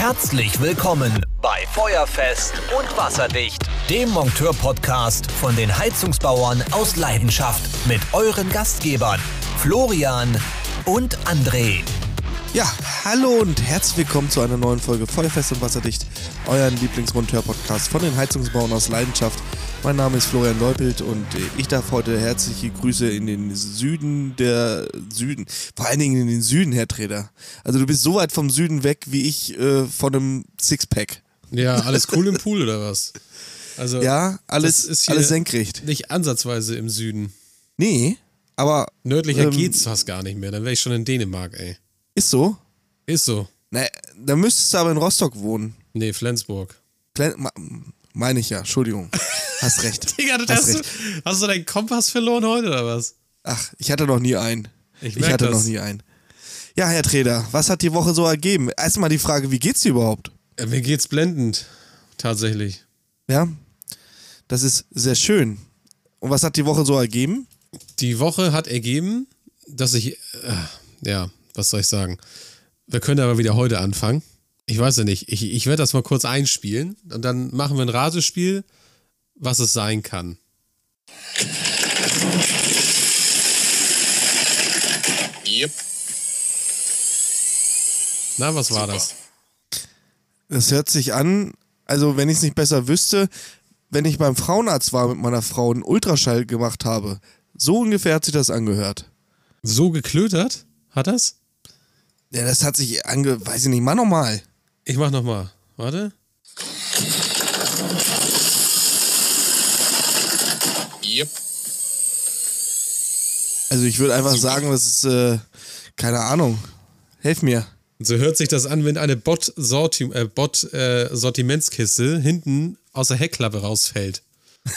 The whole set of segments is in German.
Herzlich willkommen bei Feuerfest und Wasserdicht, dem Monteur-Podcast von den Heizungsbauern aus Leidenschaft mit euren Gastgebern Florian und André. Ja, hallo und herzlich willkommen zu einer neuen Folge Feuerfest und Wasserdicht, euren Lieblingsmonteur-Podcast von den Heizungsbauern aus Leidenschaft. Mein Name ist Florian Leupelt und ich darf heute herzliche Grüße in den Süden der Süden, vor allen Dingen in den Süden, Herr Trader. Also du bist so weit vom Süden weg wie ich äh, von einem Sixpack. Ja, alles cool im Pool oder was? Also ja, alles, ist alles senkrecht. Nicht ansatzweise im Süden. Nee, aber. Nördlicher ähm, geht's fast gar nicht mehr. Dann wäre ich schon in Dänemark, ey. Ist so? Ist so. Na, da müsstest du aber in Rostock wohnen. Nee, Flensburg. Flen meine ich ja, Entschuldigung. Hast recht. Digga, hast, hast, recht. Du, hast du deinen Kompass verloren heute oder was? Ach, ich hatte noch nie einen. Ich, ich hatte das. noch nie einen. Ja, Herr Treder, was hat die Woche so ergeben? Erstmal die Frage, wie geht's dir überhaupt? Ja, mir geht's blendend. Tatsächlich. Ja, das ist sehr schön. Und was hat die Woche so ergeben? Die Woche hat ergeben, dass ich, äh, ja, was soll ich sagen? Wir können aber wieder heute anfangen. Ich weiß ja nicht. Ich, ich werde das mal kurz einspielen und dann machen wir ein Ratespiel, was es sein kann. Yep. Na, was war Super. das? Das hört sich an, also wenn ich es nicht besser wüsste, wenn ich beim Frauenarzt war mit meiner Frau einen Ultraschall gemacht habe. So ungefähr hat sich das angehört. So geklötert? Hat das? Ja, das hat sich ange... Weiß ich nicht, mach nochmal. Ich mach nochmal. Warte. Yep. Also ich würde einfach sagen, das ist, äh, keine Ahnung. Helf mir. So hört sich das an, wenn eine Bot-Sortimentskiste äh, Bot, äh, hinten aus der Heckklappe rausfällt.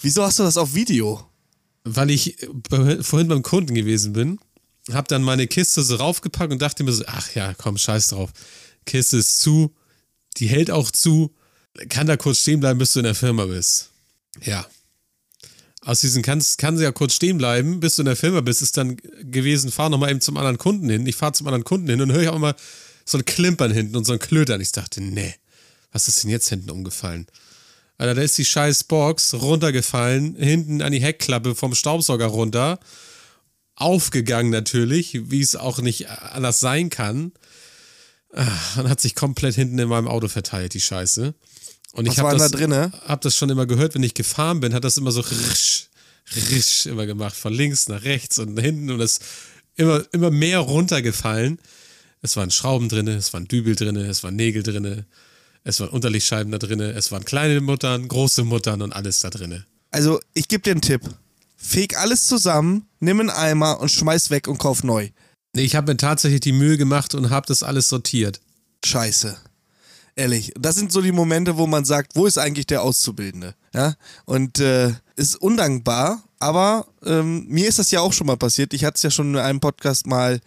Wieso hast du das auf Video? weil ich vorhin beim Kunden gewesen bin, habe dann meine Kiste so raufgepackt und dachte mir so, ach ja, komm, scheiß drauf. Kiste ist zu, die hält auch zu, kann da kurz stehen bleiben, bis du in der Firma bist. Ja. Aus diesen kann, kann sie ja kurz stehen bleiben, bis du in der Firma bist, ist dann gewesen, fahr nochmal eben zum anderen Kunden hin. Ich fahre zum anderen Kunden hin und höre ich auch mal so ein Klimpern hinten und so ein Klötern. Ich dachte, nee, was ist denn jetzt hinten umgefallen? Alter, da ist die scheiß Box runtergefallen, hinten an die Heckklappe vom Staubsauger runter. Aufgegangen natürlich, wie es auch nicht anders sein kann. Und ah, hat sich komplett hinten in meinem Auto verteilt, die Scheiße. Und ich habe das, da hab das schon immer gehört, wenn ich gefahren bin, hat das immer so risch, risch immer gemacht, von links nach rechts und hinten und es immer, immer mehr runtergefallen. Es waren Schrauben drin, es waren Dübel drin, es waren Nägel drin, es waren Unterlichtscheiben da drin, es waren kleine Muttern, große Muttern und alles da drin. Also, ich gebe dir einen Tipp. Feg alles zusammen, nimm einen Eimer und schmeiß weg und kauf neu. Nee, ich habe mir tatsächlich die Mühe gemacht und habe das alles sortiert. Scheiße. Ehrlich, das sind so die Momente, wo man sagt, wo ist eigentlich der Auszubildende? Ja? Und äh, ist undankbar, aber ähm, mir ist das ja auch schon mal passiert. Ich hatte es ja schon in einem Podcast mal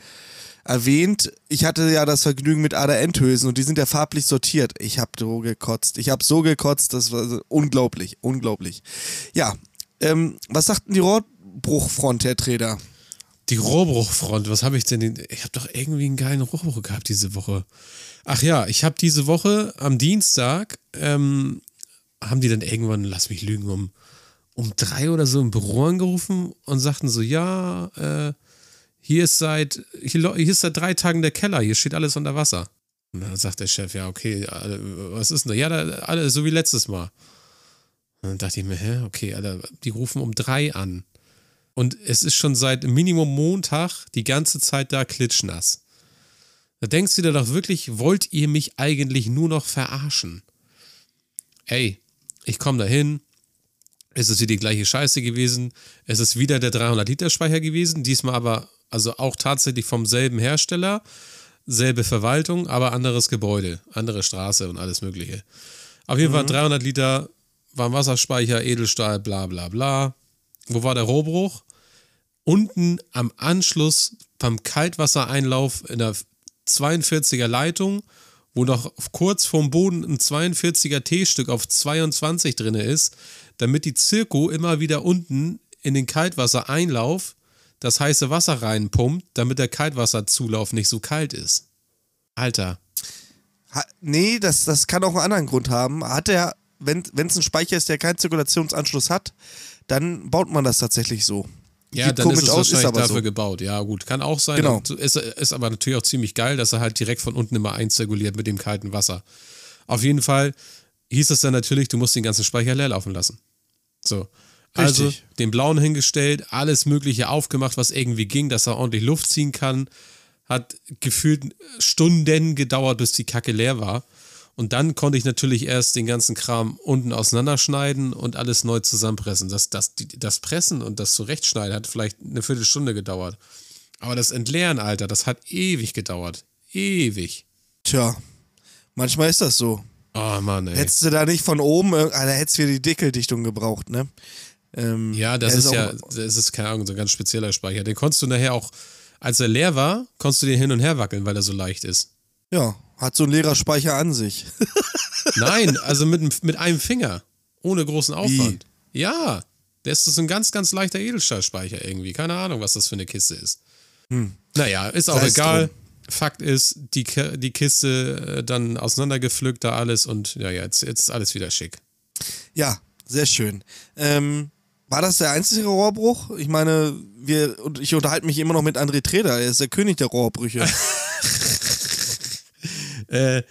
erwähnt, ich hatte ja das Vergnügen mit Ada Endhösen und die sind ja farblich sortiert. Ich habe so gekotzt. Ich habe so gekotzt, das war unglaublich, unglaublich. Ja, ähm, was sagt denn die Rohrbruchfront, Herr Treder? Die Rohrbruchfront, was habe ich denn? Ich habe doch irgendwie einen geilen Rohrbruch gehabt diese Woche. Ach ja, ich habe diese Woche am Dienstag, ähm, haben die dann irgendwann, lass mich lügen, um, um drei oder so im Büro angerufen und sagten so, ja, äh, hier ist seit, hier, hier ist seit drei Tagen der Keller, hier steht alles unter Wasser. Und dann sagt der Chef, ja, okay, was ist denn da? Ja, da, alle, so wie letztes Mal. Dann dachte ich mir, hä, okay, Alter, die rufen um drei an. Und es ist schon seit Minimum Montag die ganze Zeit da klitschnass. Da denkst du dir doch wirklich, wollt ihr mich eigentlich nur noch verarschen? Ey, ich komme da hin, es ist wieder die gleiche Scheiße gewesen, es ist wieder der 300-Liter-Speicher gewesen, diesmal aber also auch tatsächlich vom selben Hersteller, selbe Verwaltung, aber anderes Gebäude, andere Straße und alles Mögliche. Auf jeden mhm. Fall 300 Liter Warmwasserspeicher, Edelstahl, bla bla bla. Wo war der Rohbruch? Unten am Anschluss beim Kaltwassereinlauf in der 42er Leitung, wo noch kurz vorm Boden ein 42er T-Stück auf 22 drin ist, damit die Zirko immer wieder unten in den Kaltwassereinlauf das heiße Wasser reinpumpt, damit der Kaltwasserzulauf nicht so kalt ist. Alter. Ha, nee, das, das kann auch einen anderen Grund haben. Hat er, wenn es ein Speicher ist, der keinen Zirkulationsanschluss hat, dann baut man das tatsächlich so. Ja, Sieht dann komisch ist es aus, ist wahrscheinlich aber dafür so. gebaut. Ja, gut, kann auch sein. Genau. Ist, ist aber natürlich auch ziemlich geil, dass er halt direkt von unten immer einzirkuliert mit dem kalten Wasser. Auf jeden Fall hieß es dann natürlich, du musst den ganzen Speicher leer laufen lassen. So. Also Richtig. den blauen hingestellt, alles Mögliche aufgemacht, was irgendwie ging, dass er ordentlich Luft ziehen kann. Hat gefühlt Stunden gedauert, bis die Kacke leer war. Und dann konnte ich natürlich erst den ganzen Kram unten auseinanderschneiden und alles neu zusammenpressen. Das, das, das Pressen und das Zurechtschneiden hat vielleicht eine Viertelstunde gedauert. Aber das Entleeren, Alter, das hat ewig gedauert. Ewig. Tja, manchmal ist das so. Oh Mann, ey. Hättest du da nicht von oben, äh, da hättest du wieder die Deckeldichtung gebraucht, ne? Ähm, Ja, das ist ja, das ist keine Ahnung, so ein ganz spezieller Speicher. Den konntest du nachher auch, als er leer war, konntest du den hin und her wackeln, weil er so leicht ist. Ja, hat so ein leerer Speicher an sich. Nein, also mit, mit einem Finger. Ohne großen Aufwand. Ja, der ist so ein ganz, ganz leichter Edelstahlspeicher irgendwie. Keine Ahnung, was das für eine Kiste ist. Naja, ist auch Sei es egal. drum. Fakt ist, die, die Kiste äh, dann auseinandergepflückt, da alles und ja, ja, jetzt, jetzt ist alles wieder schick. Ja, sehr schön. Ähm, war das der einzige Rohrbruch? Ich meine, wir, und ich unterhalte mich immer noch mit André Treder, er ist der König der Rohrbrüche. Äh,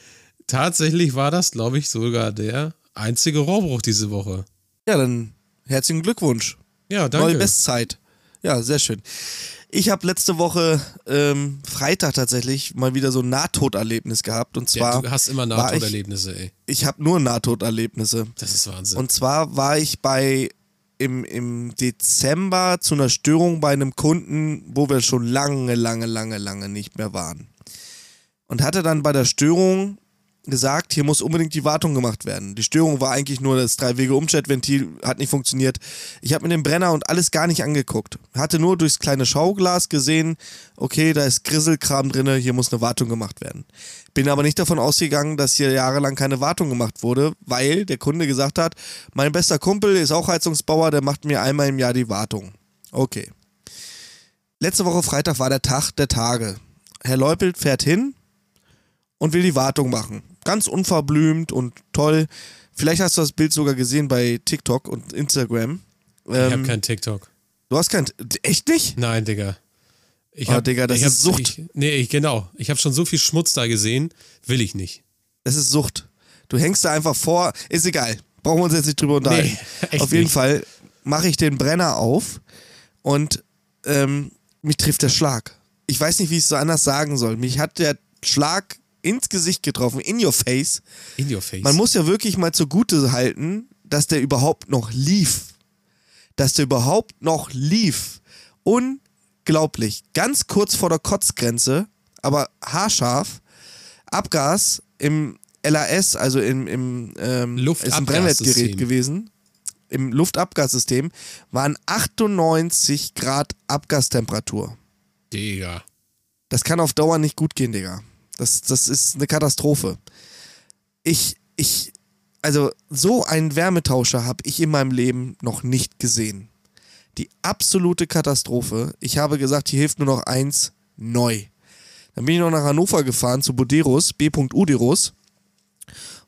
tatsächlich war das, glaube ich, sogar der einzige Rohrbruch diese Woche. ja, dann herzlichen Glückwunsch. Ja, danke. Neue Bestzeit. Ja, sehr schön. Ich habe letzte Woche ähm, Freitag tatsächlich mal wieder so ein Nahtoderlebnis gehabt. Und ja, zwar, du hast immer war ich, Nahtoderlebnisse, ey. ich habe nur Nahtoderlebnisse. Das ist Wahnsinn. Und zwar war ich bei im, im Dezember zu einer Störung bei einem Kunden, wo wir schon lange, lange, lange, lange nicht mehr waren. Und hatte dann bei der Störung gesagt, hier muss unbedingt die Wartung gemacht werden. Die Störung war eigentlich nur das Drei-Wege-Umschaltventil, hat nicht funktioniert. Ich habe mir den Brenner und alles gar nicht angeguckt. Hatte nur durchs kleine Schauglas gesehen, okay, da ist Grisselkram drin, hier muss eine Wartung gemacht werden. Bin aber nicht davon ausgegangen, dass hier jahrelang keine Wartung gemacht wurde, weil der Kunde gesagt hat, mein bester Kumpel ist auch Heizungsbauer, der macht mir einmal im Jahr die Wartung. Okay. Letzte Woche Freitag war der Tag der Tage. Herr Leupelt fährt hin und will die Wartung machen. Ganz unverblümt und toll. Vielleicht hast du das Bild sogar gesehen bei TikTok und Instagram. ich habe Ähm, kein TikTok. du hast kein. Echt nicht? Nein, Digga. Ich Oh, hab, Digga, das ich hab, ist Sucht. Ich, nee, ich, genau. Ich habe schon so viel Schmutz da gesehen. Will ich nicht. Das ist Sucht. Du hängst da einfach vor. Ist egal. Brauchen wir uns jetzt nicht drüber unterhalten. echt auf jeden nicht. Fall mache ich den Brenner auf und ähm, mich trifft der Schlag. Ich weiß nicht, wie ich es so anders sagen soll. Mich hat der Schlag ins Gesicht getroffen, in your face. In your face. Man muss ja wirklich mal zugute halten, dass der überhaupt noch lief. Dass der überhaupt noch lief. Unglaublich. Ganz kurz vor der Kotzgrenze, aber haarscharf. Abgas im LAS, also im, im ähm, ist ein Brennwertgerät gewesen. Im Luftabgassystem waren 98 Grad Abgastemperatur. Digga. Das kann auf Dauer nicht gut gehen, Digga. Das, das ist eine Katastrophe. Ich, ich, also so einen Wärmetauscher habe ich in meinem Leben noch nicht gesehen. Die absolute Katastrophe. Ich habe gesagt, hier hilft nur noch eins, neu. Dann bin ich noch nach Hannover gefahren zu Boderos, B. Uderos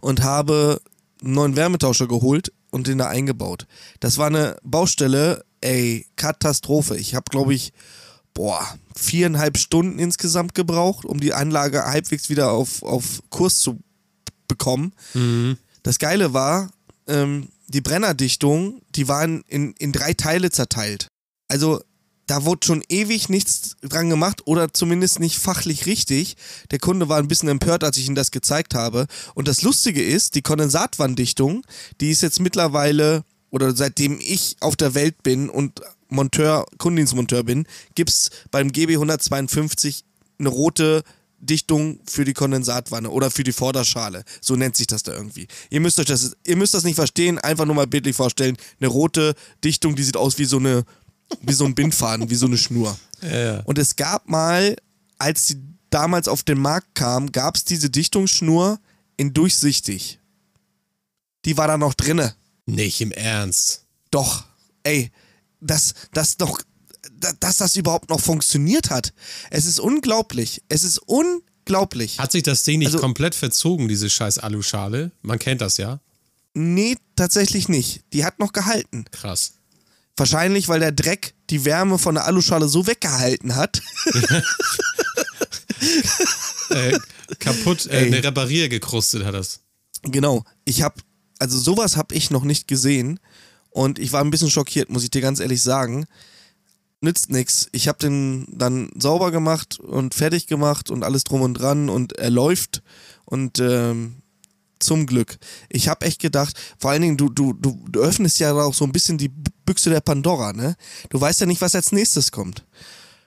und habe einen neuen Wärmetauscher geholt und den da eingebaut. Das war eine Baustelle, ey, Katastrophe. Ich habe, glaube ich, boah, viereinhalb Stunden insgesamt gebraucht, um die Anlage halbwegs wieder auf, auf Kurs zu bekommen. Das Geile war, ähm, die Brennerdichtung, die waren in, in drei Teile zerteilt. Also da wurde schon ewig nichts dran gemacht oder zumindest nicht fachlich richtig. Der Kunde war ein bisschen empört, als ich ihm das gezeigt habe. Und das Lustige ist, die Kondensatwanddichtung, die ist jetzt mittlerweile, oder seitdem ich auf der Welt bin und Monteur, Kundendienstmonteur bin, gibt es beim GB 152 eine rote Dichtung für die Kondensatwanne oder für die Vorderschale. So nennt sich das da irgendwie. Ihr müsst euch das, ihr müsst das nicht verstehen, einfach nur mal bildlich vorstellen. Eine rote Dichtung, die sieht aus wie so eine, wie so ein Bindfaden, wie so eine Schnur. Ja. Und es gab mal, als sie damals auf den Markt kam, gab es diese Dichtungsschnur in durchsichtig. Die war da noch drinne. Nicht im Ernst. Doch, ey, das, das doch, dass das überhaupt noch funktioniert hat. Es ist unglaublich. Es ist unglaublich. Hat sich das Ding nicht Also- komplett verzogen, diese scheiß Aluschale? Man kennt das ja. Nee, tatsächlich nicht. Die hat noch gehalten. Krass. Wahrscheinlich, weil der Dreck die Wärme von der Aluschale so weggehalten hat. Äh, kaputt, äh, Ey. ne, reparier gekrustet hat das. genau. Ich habe, also sowas habe ich noch nicht gesehen. Und ich war ein bisschen schockiert, muss ich dir ganz ehrlich sagen. Nützt nix. Ich habe den dann sauber gemacht und fertig gemacht und alles drum und dran und er läuft. Und ähm, zum Glück. Ich habe echt gedacht, vor allen Dingen, du, du, du, du öffnest ja auch so ein bisschen die Büchse der Pandora, ne? Du weißt ja nicht, was als nächstes kommt.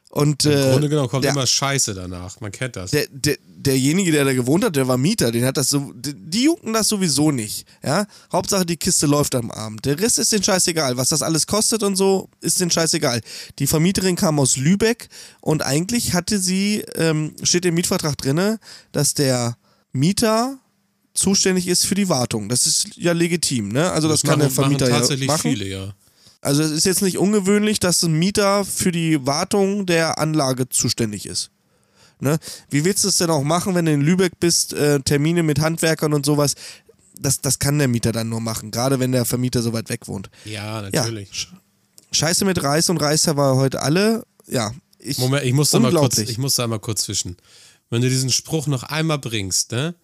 Und, Im äh, Grunde genommen kommt der, immer Scheiße danach. Man kennt das. der, der, derjenige, der da gewohnt hat, der war Mieter, den hat das so, die, die jucken das sowieso nicht, ja. Hauptsache die Kiste läuft am Abend. Der Rest ist den scheißegal. Was das alles kostet und so, ist den scheißegal. Die Vermieterin kam aus Lübeck und eigentlich hatte sie, ähm, steht im Mietvertrag drinne, dass der Mieter zuständig ist für die Wartung. Das ist ja legitim, ne? Also das, kann machen, der Vermieter machen ja tatsächlich machen. viele, ja. Also es ist jetzt nicht ungewöhnlich, dass ein Mieter für die Wartung der Anlage zuständig ist. Ne? Wie willst du es denn auch machen, wenn du in Lübeck bist, äh, Termine mit Handwerkern und sowas? Das, das kann der Mieter dann nur machen, gerade wenn der Vermieter so weit weg wohnt. Ja, Ja, natürlich. sch- Scheiße mit Reis und Reißer war heute alle. Ja, ich, Moment, ich muss da mal kurz, ich muss da mal kurz zwischen. Wenn du diesen Spruch noch einmal bringst, ne,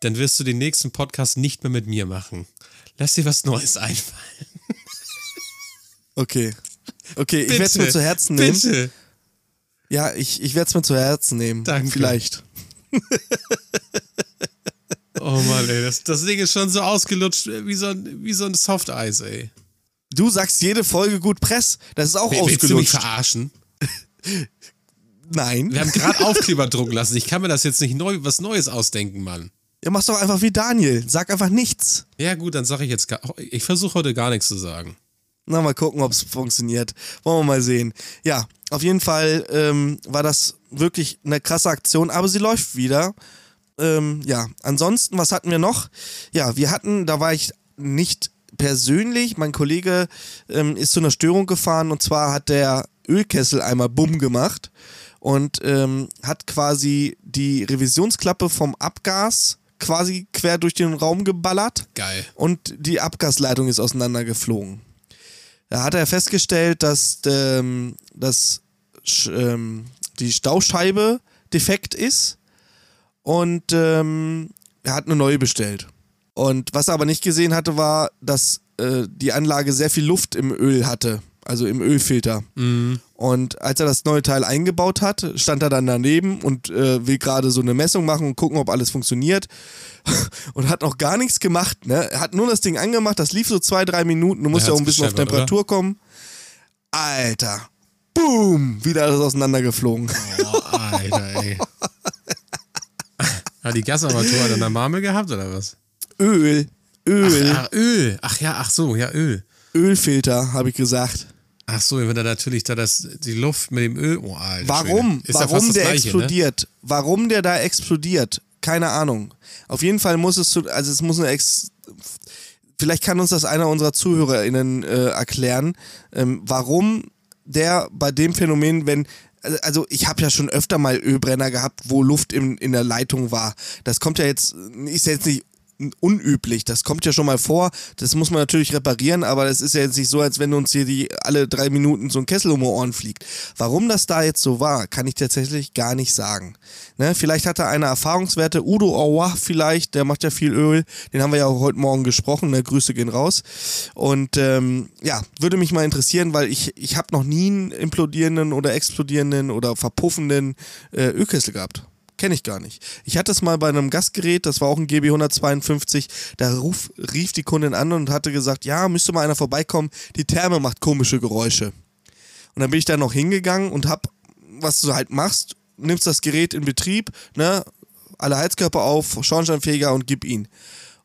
dann wirst du den nächsten Podcast nicht mehr mit mir machen. Lass dir was Neues einfallen. Okay. Okay, ich werde es mir zu Herzen nehmen. Bitte. Ja, ich, ich werde es mir zu Herzen nehmen. Danke. Vielleicht. Oh Mann, ey, das, das Ding ist schon so ausgelutscht wie so ein, wie so ein Softeis, ey. Du sagst jede Folge gut Press. Das ist auch Willst du mich ausgelutscht. verarschen? Nein. Wir haben gerade Aufkleber drucken lassen. Ich kann mir das jetzt nicht neu, was Neues ausdenken, Mann. Ja, mach's doch einfach wie Daniel. Sag einfach nichts. Ja, gut, dann sage ich jetzt gar, Ich versuche heute gar nichts zu sagen. Na, mal gucken, ob es funktioniert. Wollen wir mal sehen. Ja, auf jeden Fall ähm, war das wirklich eine krasse Aktion, aber sie läuft wieder. Ähm, ja, ansonsten, was hatten wir noch? Ja, wir hatten, da war ich nicht persönlich, mein Kollege ähm, ist zu einer Störung gefahren und zwar hat der Ölkessel einmal bumm gemacht und ähm, hat quasi die Revisionsklappe vom Abgas quasi quer durch den Raum geballert Geil. und die Abgasleitung ist auseinandergeflogen. Da hat er festgestellt, dass ähm, dass, ähm, die Stauscheibe defekt ist und ähm, er hat eine neue bestellt. Und was er aber nicht gesehen hatte, war, dass äh, die Anlage sehr viel Luft im Öl hatte, also im Ölfilter. Und als er das neue Teil eingebaut hat, stand er dann daneben und äh, will gerade so eine Messung machen und gucken, ob alles funktioniert. Und hat noch gar nichts gemacht. Ne? Er hat nur das Ding angemacht, das lief so zwei, drei Minuten. Du musst ja auch ein bisschen auf Temperatur kommen. Alter. Boom! Wieder alles auseinandergeflogen. Oh, Alter, ey. Hat die Gasarmatur an der Marmel gehabt oder was? Öl. Öl. Ach, Öl. Ach ja, ach so, ja, Öl. Ölfilter, habe ich gesagt. Ach so, wenn da natürlich da das, die Luft mit dem Öl. Oh, Alter, Warum? Ja Warum das der Gleiche, Ne? explodiert? Warum der da explodiert? Keine Ahnung. Auf jeden Fall muss es zu, also es muss eine Ex. Vielleicht kann uns das einer unserer ZuhörerInnen äh, erklären, ähm, warum der bei dem Phänomen, wenn also ich habe ja schon öfter mal Ölbrenner gehabt, wo Luft in, in der Leitung war. Das kommt ja jetzt, ist ja jetzt nicht unüblich. Das kommt ja schon mal vor. Das muss man natürlich reparieren, aber es ist ja jetzt nicht so, als wenn uns hier die alle drei Minuten so ein Kessel um die Ohren fliegt. Warum das da jetzt so war, kann ich tatsächlich gar nicht sagen. Ne? Vielleicht hat er eine Erfahrungswerte. Udo Aua vielleicht, der macht ja viel Öl. Den haben wir ja auch heute Morgen gesprochen. Ne? Grüße gehen raus. Und ähm, ja, würde mich mal interessieren, weil ich, ich habe noch nie einen implodierenden oder explodierenden oder verpuffenden äh, Ölkessel gehabt. Kenne ich gar nicht. Ich hatte es mal bei einem Gastgerät, das war auch ein GB 152, da ruf, rief die Kundin an und hatte gesagt, ja, müsste mal einer vorbeikommen, die Therme macht komische Geräusche. Und dann bin ich da noch hingegangen und hab, was du halt machst, nimmst das Gerät in Betrieb, ne, alle Heizkörper auf, Schornsteinfeger und gib ihn.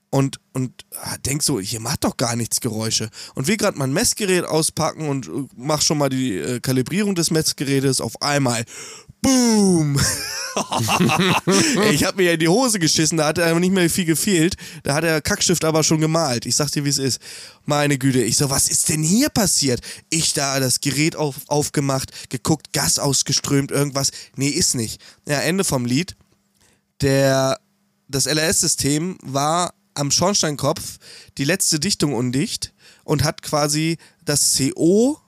Und, und ah, denk so, hier macht doch gar nichts Geräusche. Und will gerade mein Messgerät auspacken und äh, mach schon mal die äh, Kalibrierung des Messgerätes auf einmal. Boom! Ich habe mir ja in die Hose geschissen, da hat er nicht mehr viel gefehlt. Da hat der Kackstift aber schon gemalt. Ich sag dir, wie es ist. Meine Güte. Ich so, was ist denn hier passiert? Ich da das Gerät auf, aufgemacht, geguckt, Gas ausgeströmt, irgendwas. Nee, ist nicht. Ja, Ende vom Lied. Der, das LRS-System war am Schornsteinkopf die letzte Dichtung undicht und hat quasi das CO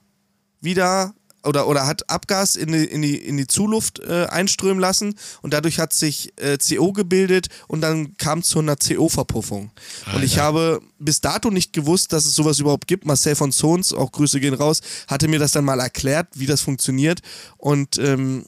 wieder oder, oder hat Abgas in die, in die, in die Zuluft äh, einströmen lassen und dadurch hat sich äh, CO gebildet und dann kam es zu einer CO-Verpuffung. Und ich habe bis dato nicht gewusst, dass es sowas überhaupt gibt. Marcel von Zons, auch Grüße gehen raus, hatte mir das dann mal erklärt, wie das funktioniert und ähm,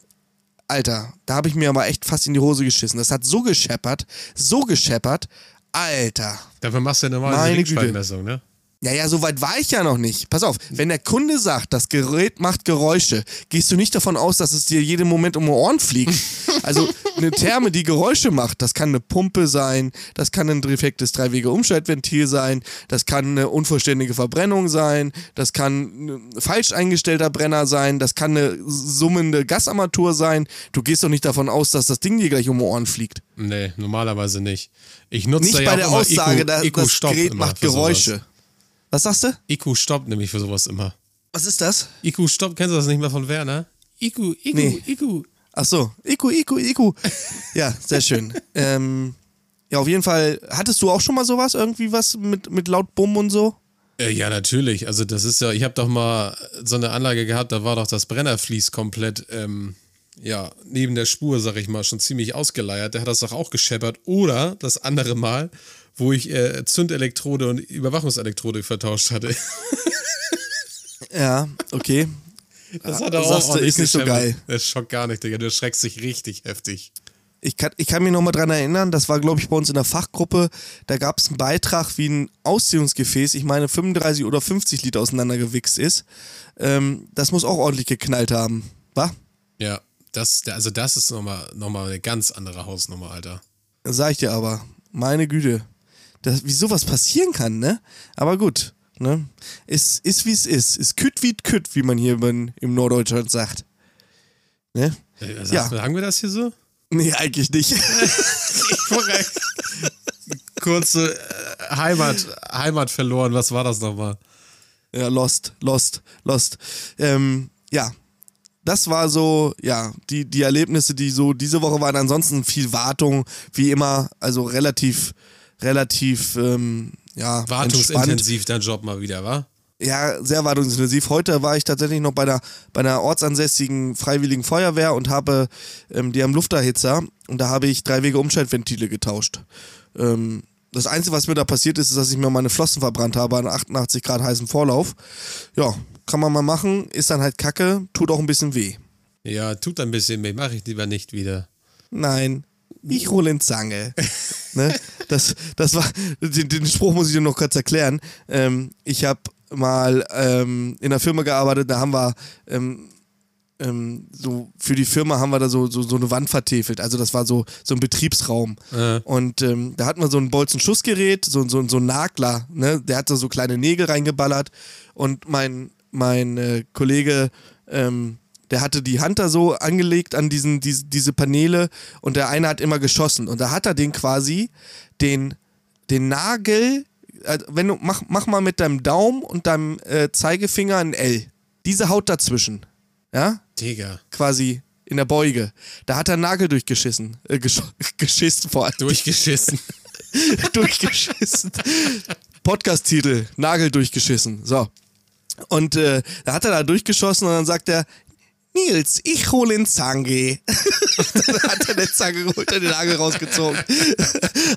Alter, da habe ich mir aber echt fast in die Hose geschissen. Das hat so gescheppert, so gescheppert. Alter. Dafür machst du ja normal eine Meine Güte. Ringspaltmessung, ne? Ja, ja, so weit war ich ja noch nicht. Pass auf, wenn der Kunde sagt, das Gerät macht Geräusche, gehst du nicht davon aus, dass es dir jeden Moment um die Ohren fliegt. Also eine Therme, die Geräusche macht, das kann eine Pumpe sein, das kann ein defektes Dreiwege-Umschaltventil sein, das kann eine unvollständige Verbrennung sein, das kann ein falsch eingestellter Brenner sein, das kann eine summende Gasarmatur sein. Du gehst doch nicht davon aus, dass das Ding dir gleich um die Ohren fliegt. Nee, normalerweise nicht. Ich nutze Nicht ja bei der Aussage, IQ, da, IQ das Gerät macht. Geräusche. Was sagst du? IQ stoppt nämlich für sowas immer. Was ist das? IQ Stopp, kennst du das nicht mehr von Werner? IQ, IQ, Nee. IQ. Ach so, Iku, Iku, Iku. Ja, sehr schön. ähm, ja, auf jeden Fall. Hattest du auch schon mal sowas? Irgendwie was mit, mit laut Bumm und so? Äh, ja, natürlich. Also das ist ja, ich habe doch mal so eine Anlage gehabt, da war doch das Brennervlies komplett, ähm, ja, neben der Spur, sag ich mal, schon ziemlich ausgeleiert. Der hat das doch auch gescheppert. Oder das andere Mal, wo ich äh, Zündelektrode und Überwachungselektrode vertauscht hatte. Ja, okay. Das hat er auch sagst ist nicht so geil. Das schockt gar nicht, Digga. Du erschreckst dich richtig heftig. Ich kann, ich kann mich nochmal dran erinnern, das war, glaube ich, bei uns in der Fachgruppe, da gab es einen Beitrag, wie ein Ausziehungsgefäß, ich meine 35 oder 50 Liter auseinandergewichst ist. Ähm, das muss auch ordentlich geknallt haben. Wa? Ja, das, also das ist nochmal noch mal eine ganz andere Hausnummer, Alter. Sag ich dir aber. Meine Güte. Das, wie sowas passieren kann, ne? Aber gut, ne? Ist, ist wie es ist. Ist küt wie küt, wie man hier in, im Norddeutschland sagt. Ne? Äh, Sag, Ja. Sagen wir das hier so? Nee, eigentlich nicht. Kurze äh, Heimat, Heimat verloren. Was war das nochmal? ja, Lost, Lost, Lost. Ähm, ja. Das war so, ja, die, die Erlebnisse, die so diese Woche waren. Ansonsten viel Wartung, wie immer, also relativ, relativ, ähm, ja, entspannt. Wartungsintensiv dein Job mal wieder, wa? ja, sehr wartungsintensiv. Heute war ich tatsächlich noch bei der, bei einer ortsansässigen Freiwilligen Feuerwehr und habe, ähm, die haben Lufterhitzer und da habe ich drei Wege Umschaltventile getauscht. Ähm, das Einzige, was mir da passiert ist, ist, dass ich mir meine Flossen verbrannt habe an 88 Grad heißem Vorlauf. Ja, kann man mal machen, ist dann halt kacke, tut auch ein bisschen weh. Ja, tut ein bisschen weh. Mach ich lieber nicht wieder. Nein, ich hole in Zange. ne? das, das war, den, den Spruch muss ich dir noch kurz erklären. Ähm, ich habe mal ähm, in einer Firma gearbeitet, da haben wir ähm, ähm, so für die Firma haben wir da so, so, so eine Wand vertefelt. Also das war so, so ein Betriebsraum. Äh. Und ähm, da hatten wir so ein Bolzen-Schussgerät, so, so, so ein Nagler, ne? Der hat da so kleine Nägel reingeballert. Und mein, mein äh, Kollege, ähm, der hatte die Hand da so angelegt an diesen, diese, diese Paneele und der eine hat immer geschossen. Und da hat er den quasi den, den Nagel, äh, wenn du, mach, mach mal mit deinem Daumen und deinem äh, Zeigefinger ein L. Diese Haut dazwischen. Ja? Digga. quasi in der Beuge. Da hat er einen Nagel durchgeschissen. Äh, gesch geschissen vor allem. Durchgeschissen. durchgeschissen. Podcast-Titel, Nagel durchgeschissen. So. Und äh, da hat er da durchgeschossen und dann sagt er, Nils, ich hole den Zange. dann hat er eine Zange geholt und den Nagel rausgezogen.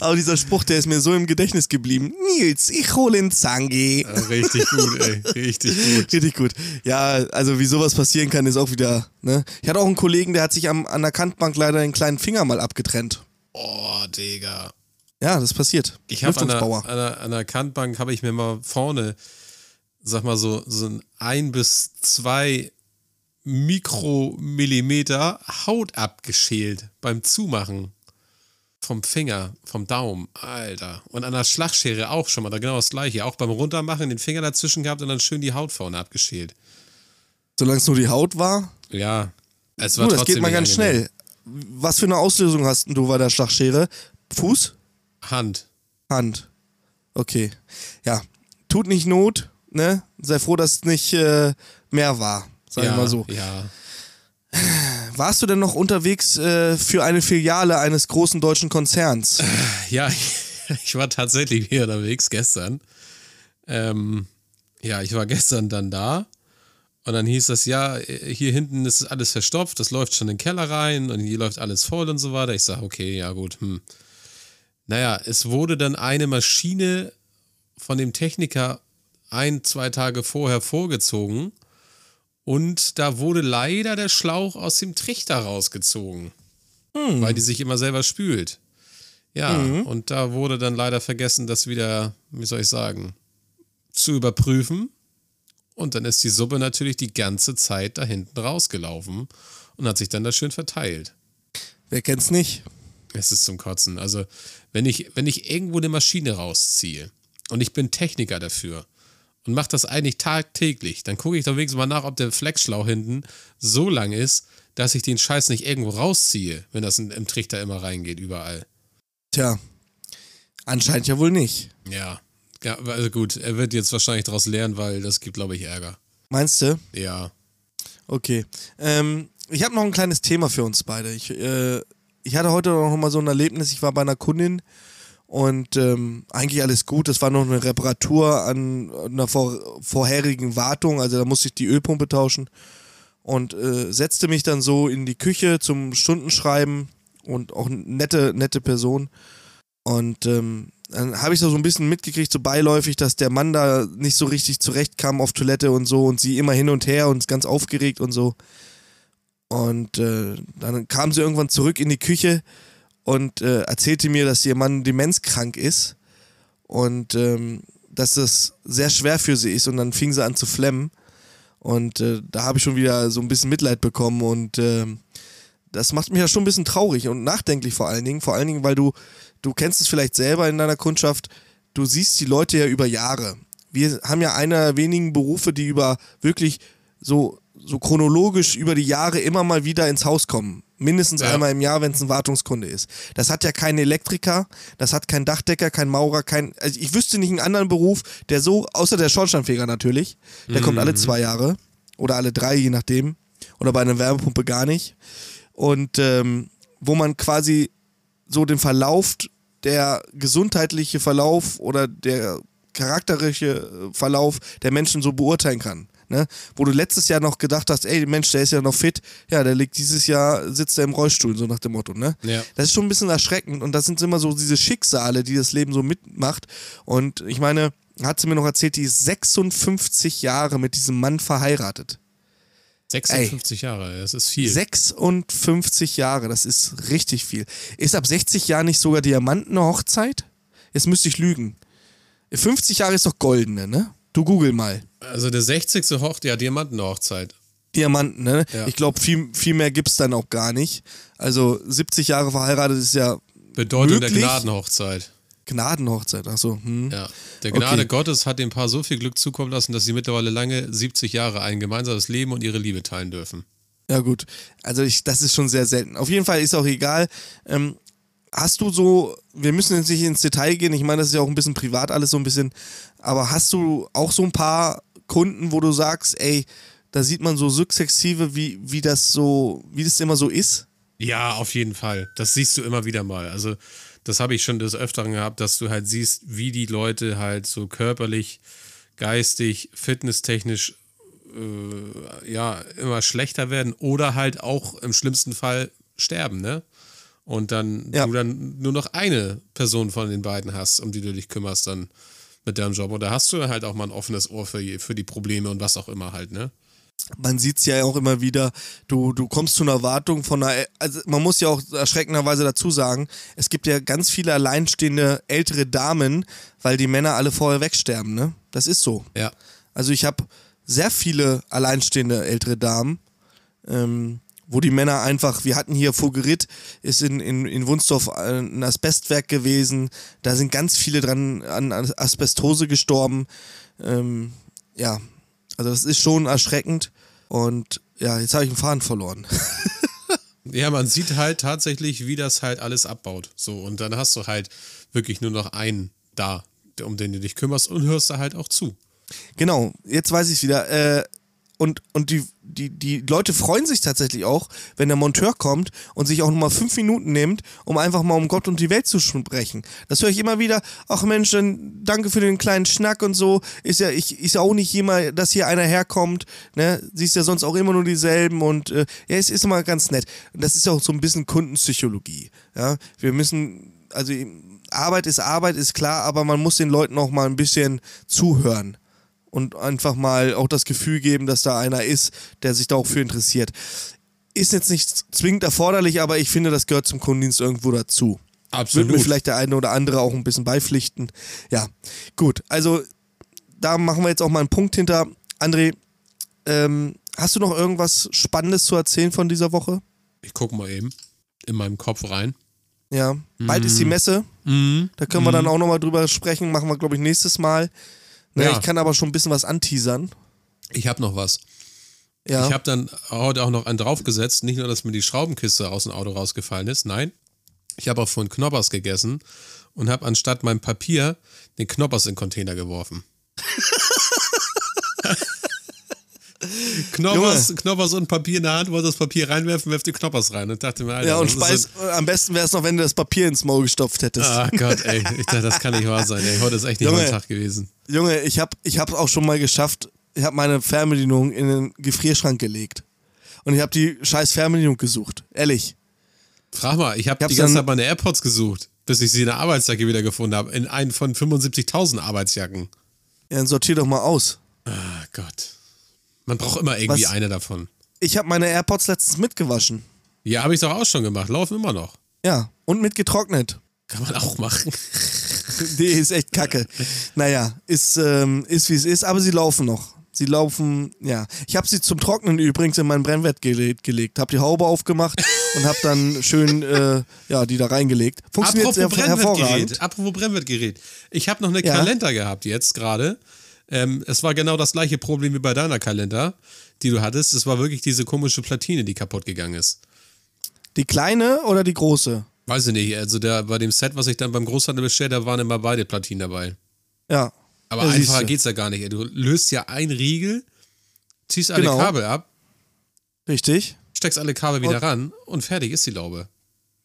Aber dieser Spruch, der ist mir so im Gedächtnis geblieben. Nils, ich hole den Zange. Richtig gut, ey. Richtig gut. Richtig gut. Ja, also wie sowas passieren kann, ist auch wieder, ne? Ich hatte auch einen Kollegen, der hat sich am, an der Kantbank leider den kleinen Finger mal abgetrennt. Oh, Digga. Ja, das passiert. Ich habe an, der- an, der- an der Kantbank habe ich mir mal vorne, sag mal so, so ein ein bis zwei Mikromillimeter Haut abgeschält beim Zumachen. Vom Finger, vom Daumen, Alter. Und an der Schlagschere auch schon mal, da genau das gleiche. Auch beim Runtermachen den Finger dazwischen gehabt und dann schön die Haut vorne abgeschält. Solange es nur die Haut war. Ja, Es war du, das geht mal ganz angenehm. schnell. Was für eine Auslösung hast du bei der Schachschere? Fuß? Hand. Hand. Okay. Ja, tut nicht Not, ne? Sei froh, dass es nicht äh, mehr war, sag ja, ich mal so. Ja. Warst du denn noch unterwegs äh, für eine Filiale eines großen deutschen Konzerns? Ja, ich war tatsächlich wieder unterwegs gestern. Ähm, ja, ich war gestern dann da und dann hieß das, ja, hier hinten ist alles verstopft, das läuft schon in den Keller rein und hier läuft alles voll und so weiter. Ich sage, okay, ja gut, hm. Naja, es wurde dann eine Maschine von dem Techniker ein, zwei Tage vorher vorgezogen und da wurde leider der Schlauch aus dem Trichter rausgezogen, weil die sich immer selber spült. Ja, und da wurde dann leider vergessen, das wieder, wie soll ich sagen, zu überprüfen. Und dann ist die Suppe natürlich die ganze Zeit da hinten rausgelaufen und hat sich dann da schön verteilt. Wer kennt's nicht? Es ist zum Kotzen. Also, wenn ich, wenn ich irgendwo eine Maschine rausziehe und ich bin Techniker dafür und mache das eigentlich tagtäglich, dann gucke ich doch wenigstens mal nach, ob der Flexschlauch hinten so lang ist, dass ich den Scheiß nicht irgendwo rausziehe, wenn das in, im Trichter immer reingeht, überall. Tja, anscheinend ja wohl nicht. Ja. Ja, also gut, er wird jetzt wahrscheinlich daraus lernen, weil das gibt, glaube ich, Ärger. Meinst du? Ja. Okay. Ähm, ich habe noch ein kleines Thema für uns beide. Ich, äh, ich hatte heute noch mal so ein Erlebnis. Ich war bei einer Kundin und ähm, eigentlich alles gut. Das war noch eine Reparatur an einer vor, vorherigen Wartung. Also da musste ich die Ölpumpe tauschen und äh, setzte mich dann so in die Küche zum Stundenschreiben und auch nette, nette Person. Und ähm, dann habe ich so ein bisschen mitgekriegt, so beiläufig, dass der Mann da nicht so richtig zurechtkam auf Toilette und so und sie immer hin und her und ganz aufgeregt und so. Und äh, dann kam sie irgendwann zurück in die Küche und äh, erzählte mir, dass ihr Mann demenzkrank ist und ähm, dass das sehr schwer für sie ist und dann fing sie an zu flemmen und äh, da habe ich schon wieder so ein bisschen Mitleid bekommen und ähm, das macht mich ja schon ein bisschen traurig und nachdenklich vor allen Dingen. Vor allen Dingen, weil du, du kennst es vielleicht selber in deiner Kundschaft, du siehst die Leute ja über Jahre. Wir haben ja einer der wenigen Berufe, die über wirklich so, so chronologisch über die Jahre immer mal wieder ins Haus kommen. Mindestens Ja. einmal im Jahr, wenn es ein Wartungskunde ist. Das hat ja kein Elektriker, das hat kein Dachdecker, kein Maurer, kein. Also ich wüsste nicht einen anderen Beruf, der so, außer der Schornsteinfeger natürlich, der kommt alle zwei Jahre oder alle drei, je nachdem. Oder bei einer Wärmepumpe gar nicht und ähm, wo man quasi so den Verlauf, der gesundheitliche Verlauf oder der charakterische äh, Verlauf der Menschen so beurteilen kann. Ne? Wo du letztes Jahr noch gedacht hast, ey, Mensch, der ist ja noch fit, ja, der liegt dieses Jahr, sitzt er im Rollstuhl, so nach dem Motto, ne? Ja. Das ist schon ein bisschen erschreckend und das sind immer so diese Schicksale, die das Leben so mitmacht. Und ich meine, hat sie mir noch erzählt, die ist 56 Jahre mit diesem Mann verheiratet. 56 Jahre, das ist viel. 56 Jahre, das ist richtig viel. Ist ab 60 Jahren nicht sogar Diamanten eine Hochzeit? Jetzt müsste ich lügen. 50 Jahre ist doch goldene, ne? Du google mal. Also der 60. Hochzeit, ja, Diamantenhochzeit. Diamanten, ne? Ja. Ich glaube, viel, viel mehr gibt's dann auch gar nicht. Also 70 Jahre verheiratet ist ja Bedeutung Möglich? der Gnadenhochzeit. Gnadenhochzeit. Achso, hm. Ja. Der Gnade Okay. Gottes hat dem Paar so viel Glück zukommen lassen, dass sie mittlerweile lange 70 Jahre ein gemeinsames Leben und ihre Liebe teilen dürfen. Ja, gut. Also ich, das ist schon sehr selten. Auf jeden Fall ist auch egal. Ähm, hast du so, wir müssen jetzt nicht ins Detail gehen, ich meine, das ist ja auch ein bisschen privat alles so ein bisschen, aber hast du auch so ein paar Kunden, wo du sagst, ey, da sieht man so sukzessive, wie, wie das so, wie das immer so ist? Ja, auf jeden Fall. Das siehst du immer wieder mal. Also, das habe ich schon des Öfteren gehabt, dass du halt siehst, wie die Leute halt so körperlich, geistig, fitnesstechnisch äh, ja immer schlechter werden oder halt auch im schlimmsten Fall sterben, ne? Und dann Ja. du dann nur noch eine Person von den beiden hast, um die du dich kümmerst dann mit deinem Job. Und da hast du halt auch mal ein offenes Ohr für, für die Probleme und was auch immer halt, ne? man sieht es ja auch immer wieder, du, du kommst zu einer Wartung von einer, also man muss ja auch erschreckenderweise dazu sagen, es gibt ja ganz viele alleinstehende ältere Damen, weil die Männer alle vorher wegsterben, ne? Das ist so. Ja. Also ich habe sehr viele alleinstehende ältere Damen, ähm, wo die Männer einfach, wir hatten hier Vogerit, ist in, in, in Wunsdorf ein Asbestwerk gewesen, da sind ganz viele dran an Asbestose gestorben. Ähm, ja, also das ist schon erschreckend und ja, jetzt habe ich den Faden verloren. Ja, man sieht halt tatsächlich, wie das halt alles abbaut. So, und dann hast du halt wirklich nur noch einen da, um den du dich kümmerst und hörst da halt auch zu. Genau, jetzt weiß ich es wieder. Äh, und, und die, die, die Leute freuen sich tatsächlich auch, wenn der Monteur kommt und sich auch nochmal fünf Minuten nimmt, um einfach mal um Gott und die Welt zu sprechen. Das höre ich immer wieder. Ach Mensch, danke für den kleinen Schnack und so. Ist ja, ich, ist ja auch nicht jemand, dass hier einer herkommt. Ne? Siehst ja sonst auch immer nur dieselben und äh, ja, es ist immer ganz nett. Und das ist auch so ein bisschen Kundenpsychologie. Ja? Wir müssen, also Arbeit ist Arbeit, ist klar, aber man muss den Leuten auch mal ein bisschen zuhören und einfach mal auch das Gefühl geben, dass da einer ist, der sich da auch für interessiert. Ist jetzt nicht zwingend erforderlich, aber ich finde, das gehört zum Kundendienst irgendwo dazu. Absolut. Würde mir vielleicht der eine oder andere auch ein bisschen beipflichten. Ja, gut. Also da machen wir jetzt auch mal einen Punkt hinter. André, ähm, hast du noch irgendwas Spannendes zu erzählen von dieser Woche? Ich gucke mal eben in meinem Kopf rein. Ja, bald ist die Messe. Mhm. Da können wir dann auch nochmal drüber sprechen. Machen wir, glaube ich, nächstes Mal. Ne, Ja. Ich kann aber schon ein bisschen was anteasern. Ich habe noch was. Ja. Ich habe dann heute auch noch einen draufgesetzt. Nicht nur, dass mir die Schraubenkiste aus dem Auto rausgefallen ist. Nein, ich habe auch von Knoppers gegessen und habe anstatt meinem Papier den Knoppers in den Container geworfen. Knoppers, Knoppers und Papier in der Hand, wollte das Papier reinwerfen, wirft die Knoppers rein und dachte mir, Alter, ja, und Speis, so- am besten wäre es noch, wenn du das Papier ins Maul gestopft hättest. Ah Gott, ey, ich dachte, das kann nicht wahr sein. Ey. Heute ist echt nicht Junge. mein Tag gewesen. Junge, ich habe ich hab auch schon mal geschafft, ich habe meine Fernbedienung in den Gefrierschrank gelegt. Und ich habe die scheiß Fernbedienung gesucht. Ehrlich. Frag mal, ich habe die ganze Zeit meine AirPods gesucht, bis ich sie in der Arbeitsjacke wieder gefunden habe. In einen von 75.000 Arbeitsjacken. Ja, dann sortier doch mal aus. Ah Gott. Man braucht immer irgendwie Was? eine davon. Ich habe meine AirPods letztens mitgewaschen. Ja, habe ich doch auch schon gemacht. Laufen immer noch. Ja, und mitgetrocknet. Kann man auch machen. Die ist echt kacke. Naja, ist, ähm, ist wie es ist, aber sie laufen noch. Sie laufen, ja. Ich habe sie zum Trocknen übrigens in mein Brennwertgerät gelegt. Habe die Haube aufgemacht und habe dann schön, äh, ja, die da reingelegt. Funktioniert sehr hervorragend. Apropos Brennwertgerät. Ich habe noch eine Ja. Kalender gehabt jetzt gerade. Ähm, es war genau das gleiche Problem wie bei deiner Kalender, die du hattest. Es war wirklich diese komische Platine, die kaputt gegangen ist. Die kleine oder die große? Weiß ich nicht. Also der, bei dem Set, was ich dann beim Großhandel bestellt habe, waren immer beide Platinen dabei. Ja. Aber Ja, einfacher geht's ja gar nicht. Du löst ja ein Riegel, ziehst alle Genau. Kabel ab, Richtig. steckst alle Kabel wieder ran und fertig ist die Laube.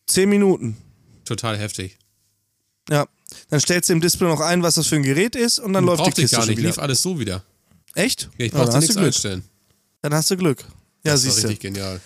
Zehn Minuten. Total heftig. Ja. Dann stellst du im Display noch ein, was das für ein Gerät ist und dann läuft die Brauchte ich Kiste gar nicht, wieder. lief alles so wieder. Echt? Ja, ich Ja, brauchte dann hast nichts du Glück. einstellen. Dann hast du Glück. Ja, das war siehst du. richtig genial.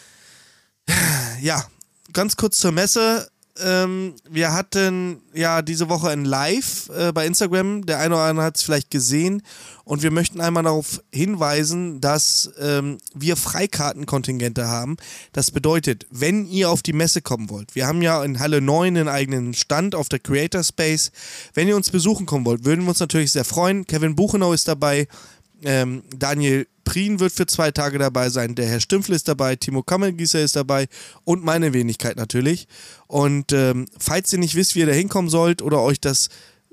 Ja, ganz kurz zur Messe. Ähm, wir hatten ja diese Woche ein Live äh, bei Instagram. Der eine oder andere hat es vielleicht gesehen. Und wir möchten einmal darauf hinweisen, dass ähm, wir Freikartenkontingente haben. Das bedeutet, wenn ihr auf die Messe kommen wollt, wir haben ja in Halle 9 einen eigenen Stand auf der Creator Space. Wenn ihr uns besuchen kommen wollt, würden wir uns natürlich sehr freuen. Kevin Buchenau ist dabei. Ähm, Daniel Prien wird für zwei Tage dabei sein, der Herr Stümpfel ist dabei, Timo Kammergießer ist dabei und meine Wenigkeit natürlich. Und ähm, falls ihr nicht wisst, wie ihr da hinkommen sollt oder euch das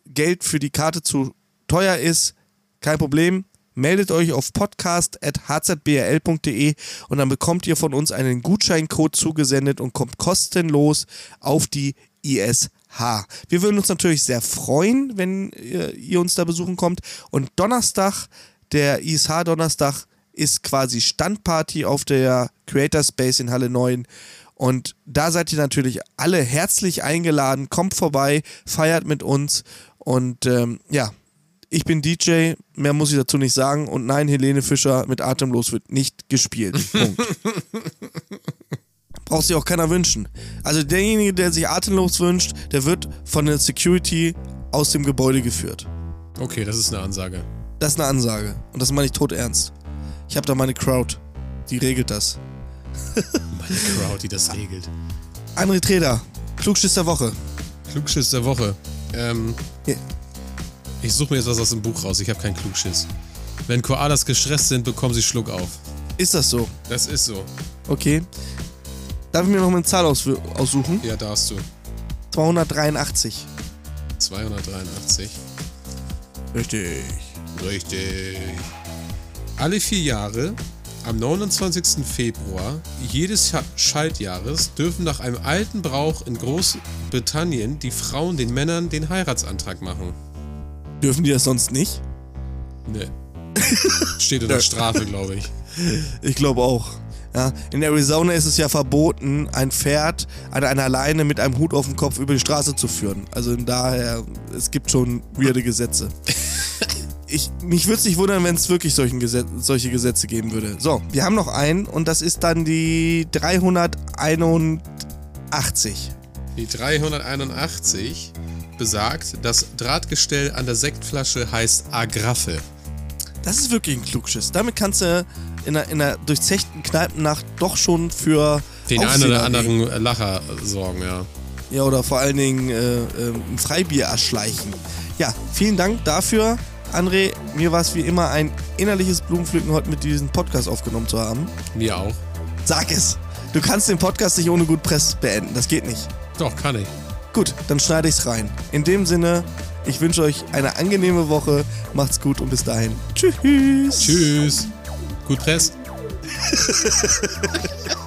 Geld für die Karte zu teuer ist, kein Problem. Meldet euch auf podcast.hzbrl.de und dann bekommt ihr von uns einen Gutscheincode zugesendet und kommt kostenlos auf die ISH. Wir würden uns natürlich sehr freuen, wenn ihr, ihr uns da besuchen kommt. Und Donnerstag, der ISH Donnerstag, ist quasi Standparty auf der Creator Space in Halle 9. Und da seid ihr natürlich alle herzlich eingeladen. Kommt vorbei, feiert mit uns. Und ähm, ja, ich bin DJ, mehr muss ich dazu nicht sagen. Und nein, Helene Fischer mit Atemlos wird nicht gespielt. Punkt. Braucht sich auch keiner wünschen. Also derjenige, der sich atemlos wünscht, der wird von der Security aus dem Gebäude geführt. Okay, das ist eine Ansage. Das ist eine Ansage. Und das meine ich tot ernst. Ich habe da meine Crowd. Die regelt das. Meine Crowd, die das regelt. André Treder, Klugschiss der Woche. Klugschiss der Woche. Ähm, Ja. ich suche mir jetzt was aus dem Buch raus. Ich habe keinen Klugschiss. Wenn Koalas gestresst sind, bekommen sie Schluck auf. Ist das so? Das ist so. Okay. Darf ich mir noch eine Zahl aus aussuchen? Ja, da hast du. 283. 283. Richtig. Richtig. Alle vier Jahre Am 29. Februar jedes Scha- Schaltjahres dürfen nach einem alten Brauch in Großbritannien die Frauen den Männern den Heiratsantrag machen. Dürfen die das sonst nicht? Ne. Steht unter Strafe, glaube ich. Ich glaube auch. Ja, in Arizona ist es ja verboten, ein Pferd an einer Leine mit einem Hut auf dem Kopf über die Straße zu führen. Also daher, es gibt schon weirde Gesetze. Ich, mich würde es nicht wundern, wenn es wirklich Gesetz, solche Gesetze geben würde. So, wir haben noch einen und das ist dann die 381. Die 381 besagt, das Drahtgestell an der Sektflasche heißt Agraffe. Das ist wirklich ein Klugschiss. Damit kannst du in einer, in einer durchzechten Kneipennacht doch schon für Den einen oder anderen Lacher sorgen, ja. Ja, oder vor allen Dingen äh, äh, ein Freibier erschleichen. Ja, vielen Dank dafür, André. Mir war es wie immer ein innerliches Blumenpflücken, heute mit diesem Podcast aufgenommen zu haben. Mir auch. Sag es. Du kannst den Podcast nicht ohne gut Press beenden. Das geht nicht. Doch, kann ich. Gut, dann schneide ich's rein. In dem Sinne, ich wünsche euch eine angenehme Woche. Macht's gut und bis dahin. Tschüss. Tschüss. Gut Press.